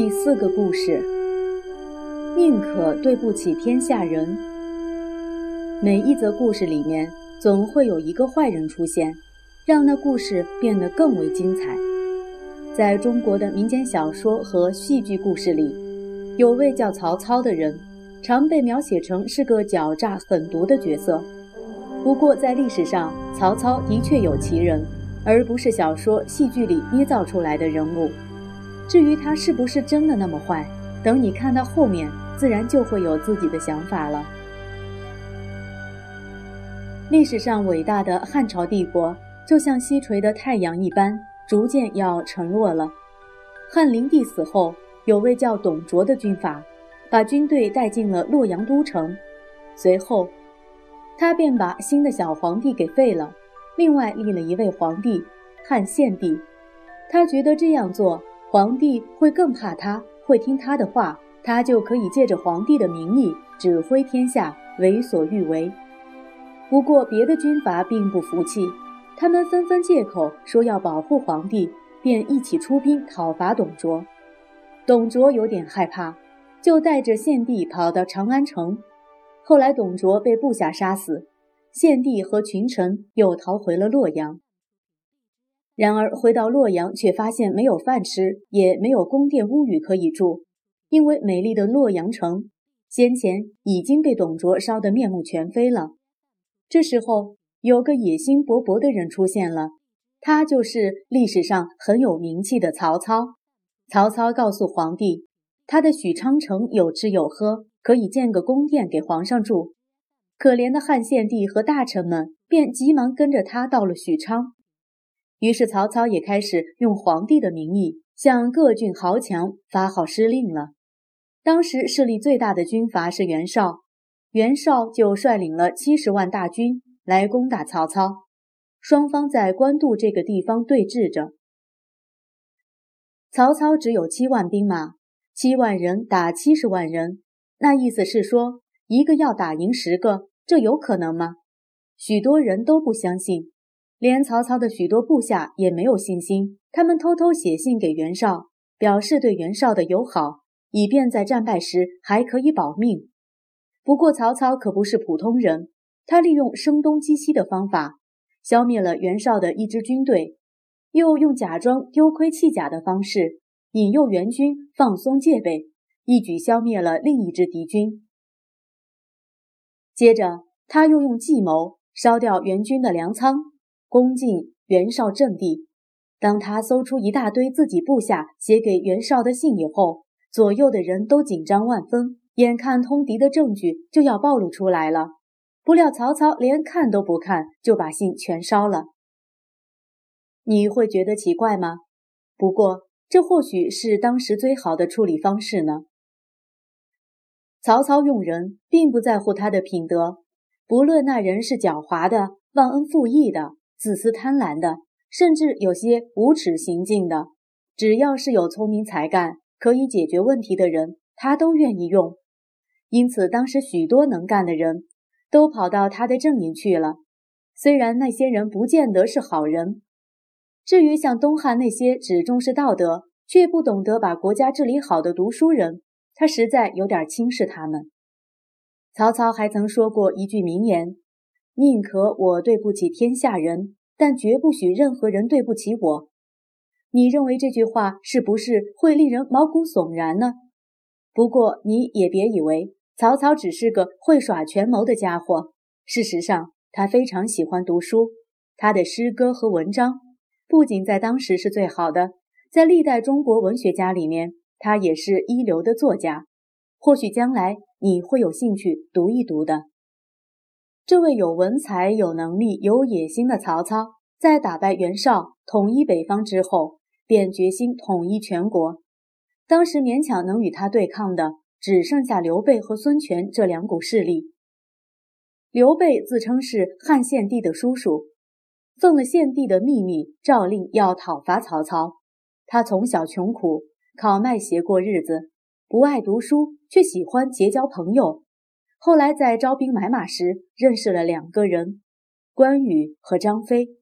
第四个故事，宁可对不起天下人。每一则故事里面，总会有一个坏人出现，让那故事变得更为精彩。在中国的民间小说和戏剧故事里，有位叫曹操的人，常被描写成是个狡诈狠毒的角色。不过，在历史上，曹操的确有其人，而不是小说、戏剧里捏造出来的人物。至于他是不是真的那么坏，等你看到后面，自然就会有自己的想法了。历史上伟大的汉朝帝国，就像西垂的太阳一般，逐渐要沉落了。汉灵帝死后，有位叫董卓的军阀，把军队带进了洛阳都城，随后，他便把新的小皇帝给废了，另外立了一位皇帝，汉献帝。他觉得这样做。皇帝会更怕他，会听他的话，他就可以借着皇帝的名义指挥天下，为所欲为。不过，别的军阀并不服气，他们纷纷借口说要保护皇帝，便一起出兵讨伐董卓。董卓有点害怕，就带着献帝跑到长安城。后来，董卓被部下杀死，献帝和群臣又逃回了洛阳。然而回到洛阳，却发现没有饭吃，也没有宫殿屋宇可以住，因为美丽的洛阳城先前已经被董卓烧得面目全非了。这时候，有个野心勃勃的人出现了，他就是历史上很有名气的曹操。曹操告诉皇帝，他的许昌城有吃有喝，可以建个宫殿给皇上住。可怜的汉献帝和大臣们便急忙跟着他到了许昌。于是曹操也开始用皇帝的名义向各郡豪强发号施令了。当时势力最大的军阀是袁绍，袁绍就率领了七十万大军来攻打曹操。双方在官渡这个地方对峙着。曹操只有七万兵马，七万人打七十万人，那意思是说一个要打赢十个，这有可能吗？许多人都不相信。连曹操的许多部下也没有信心，他们偷偷写信给袁绍，表示对袁绍的友好，以便在战败时还可以保命。不过曹操可不是普通人，他利用声东击西的方法，消灭了袁绍的一支军队，又用假装丢盔弃甲的方式，引诱援军放松戒备，一举消灭了另一支敌军。接着，他又用计谋烧掉援军的粮仓。攻进袁绍阵地，当他搜出一大堆自己部下写给袁绍的信以后，左右的人都紧张万分，眼看通敌的证据就要暴露出来了。不料曹操连看都不看，就把信全烧了。你会觉得奇怪吗？不过这或许是当时最好的处理方式呢。曹操用人并不在乎他的品德，不论那人是狡猾的、忘恩负义的。自私贪婪的，甚至有些无耻行径的，只要是有聪明才干、可以解决问题的人，他都愿意用。因此，当时许多能干的人都跑到他的阵营去了。虽然那些人不见得是好人，至于像东汉那些只重视道德却不懂得把国家治理好的读书人，他实在有点轻视他们。曹操还曾说过一句名言。宁可我对不起天下人，但绝不许任何人对不起我。你认为这句话是不是会令人毛骨悚然呢？不过你也别以为曹操只是个会耍权谋的家伙。事实上，他非常喜欢读书，他的诗歌和文章不仅在当时是最好的，在历代中国文学家里面，他也是一流的作家。或许将来你会有兴趣读一读的。这位有文采、有能力、有野心的曹操，在打败袁绍、统一北方之后，便决心统一全国。当时勉强能与他对抗的，只剩下刘备和孙权这两股势力。刘备自称是汉献帝的叔叔，奉了献帝的秘密，诏令要讨伐曹操。他从小穷苦，靠卖鞋过日子，不爱读书，却喜欢结交朋友。后来在招兵买马时，认识了两个人，关羽和张飞。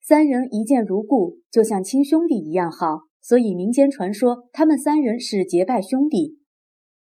三人一见如故，就像亲兄弟一样好，所以民间传说他们三人是结拜兄弟。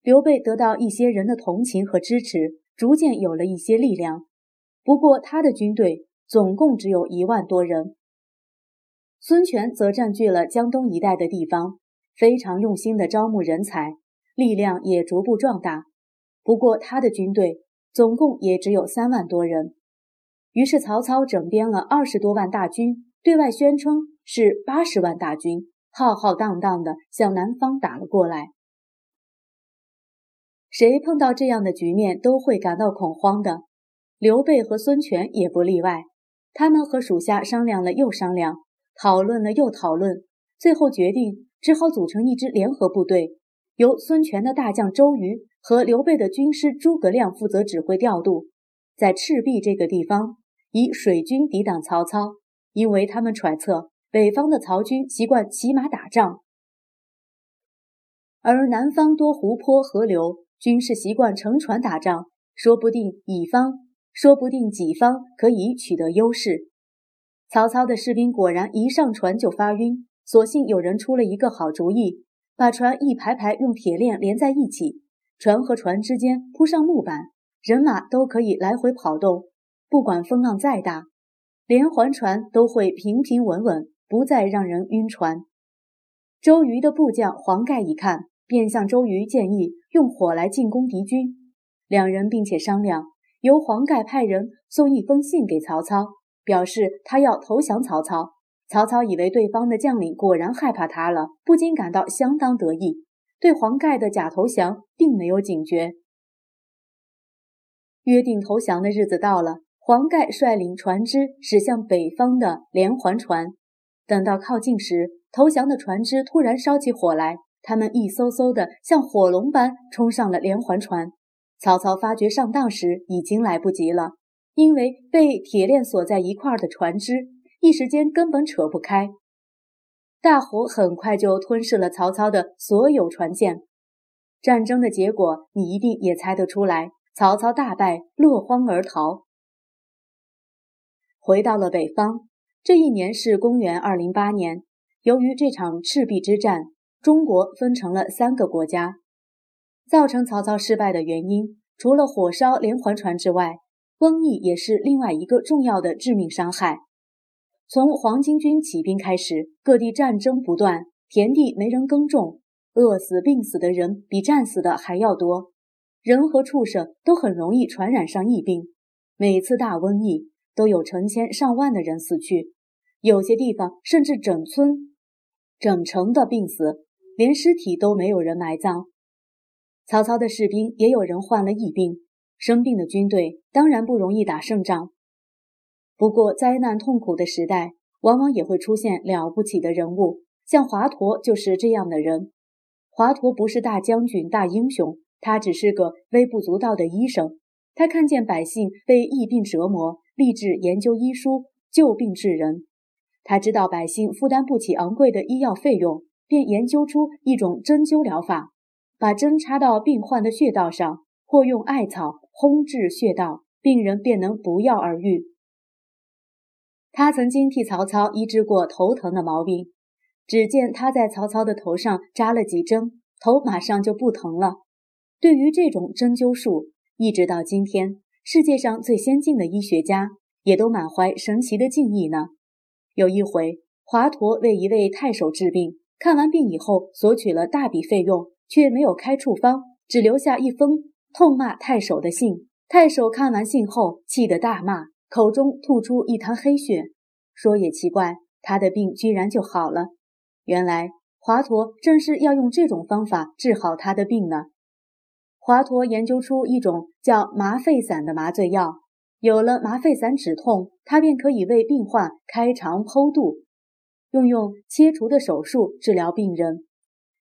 刘备得到一些人的同情和支持，逐渐有了一些力量。不过他的军队总共只有一万多人。孙权则占据了江东一带的地方，非常用心地招募人才，力量也逐步壮大。不过他的军队总共也只有三万多人。于是曹操整编了二十多万大军，对外宣称是八十万大军，浩浩荡荡地向南方打了过来。谁碰到这样的局面都会感到恐慌的，刘备和孙权也不例外。他们和属下商量了又商量，讨论了又讨论，最后决定只好组成一支联合部队，由孙权的大将周瑜和刘备的军师诸葛亮负责指挥调度，在赤壁这个地方。以水军抵挡曹操，因为他们揣测北方的曹军习惯骑马打仗，而南方多湖泊河流，军事习惯乘船打仗，说不定乙方，说不定己方可以取得优势。曹操的士兵果然一上船就发晕，所幸有人出了一个好主意，把船一排排用铁链连在一起，船和船之间铺上木板，人马都可以来回跑动。不管风浪再大，连环船都会平平稳稳，不再让人晕船。周瑜的部将黄盖一看，便向周瑜建议用火来进攻敌军。两人并且商量，由黄盖派人送一封信给曹操，表示他要投降曹操。曹操以为对方的将领果然害怕他了，不禁感到相当得意，对黄盖的假投降并没有警觉。约定投降的日子到了。黄盖率领船只驶向北方的连环船，等到靠近时，投降的船只突然烧起火来，他们一艘艘的像火龙般冲上了连环船。曹操发觉上当时已经来不及了，因为被铁链锁在一块儿的船只，一时间根本扯不开。大火很快就吞噬了曹操的所有船舰。战争的结果你一定也猜得出来，曹操大败，落荒而逃。回到了北方，这一年是公元二零八年。由于这场赤壁之战，中国分成了三个国家。造成曹操失败的原因，除了火烧连环船之外，瘟疫也是另外一个重要的致命伤害。从黄巾军起兵开始，各地战争不断，田地没人耕种，饿死、病死的人比战死的还要多。人和畜生都很容易传染上疫病。每次大瘟疫。都有成千上万的人死去，有些地方甚至整村、整城的病死，连尸体都没有人埋葬。曹操的士兵也有人患了疫病，生病的军队当然不容易打胜仗。不过，灾难痛苦的时代，往往也会出现了不起的人物，像华佗就是这样的人。华佗不是大将军、大英雄，他只是个微不足道的医生。他看见百姓被疫病折磨。立志研究医书，救病治人。他知道百姓负担不起昂贵的医药费用，便研究出一种针灸疗法，把针插到病患的穴道上，或用艾草烘制穴道，病人便能不药而愈。他曾经替曹操医治过头疼的毛病，只见他在曹操的头上扎了几针，头马上就不疼了。对于这种针灸术，一直到今天。世界上最先进的医学家也都满怀神奇的敬意呢。有一回，华佗为一位太守治病，看完病以后索取了大笔费用，却没有开处方，只留下一封痛骂太守的信。太守看完信后，气得大骂，口中吐出一滩黑血。说也奇怪，他的病居然就好了。原来华佗正是要用这种方法治好他的病呢。华佗研究出一种叫麻沸散的麻醉药，有了麻沸散止痛，他便可以为病患开肠剖肚，用用切除的手术治疗病人。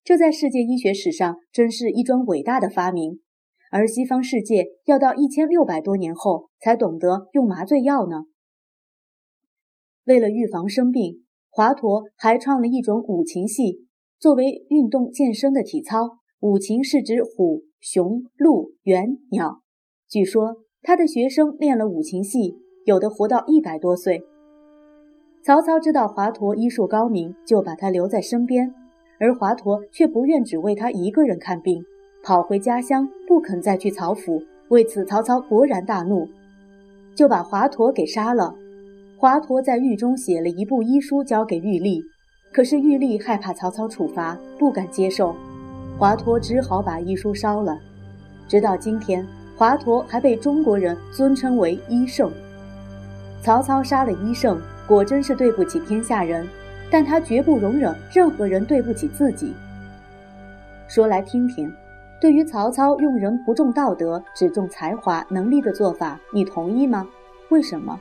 这在世界医学史上真是一桩伟大的发明。而西方世界要到一千六百多年后才懂得用麻醉药呢。为了预防生病，华佗还创了一种五禽戏，作为运动健身的体操。五禽是指虎。熊、鹿、猿、鸟，据说他的学生练了五禽戏，有的活到一百多岁。曹操知道华佗医术高明，就把他留在身边，而华佗却不愿只为他一个人看病，跑回家乡，不肯再去曹府。为此，曹操勃然大怒，就把华佗给杀了。华佗在狱中写了一部医书，交给玉立。可是玉立害怕曹操处罚，不敢接受。华佗只好把医书烧了。直到今天，华佗还被中国人尊称为医圣。曹操杀了医圣，果真是对不起天下人，但他绝不容忍任何人对不起自己。说来听听，对于曹操用人不重道德，只重才华能力的做法，你同意吗？为什么？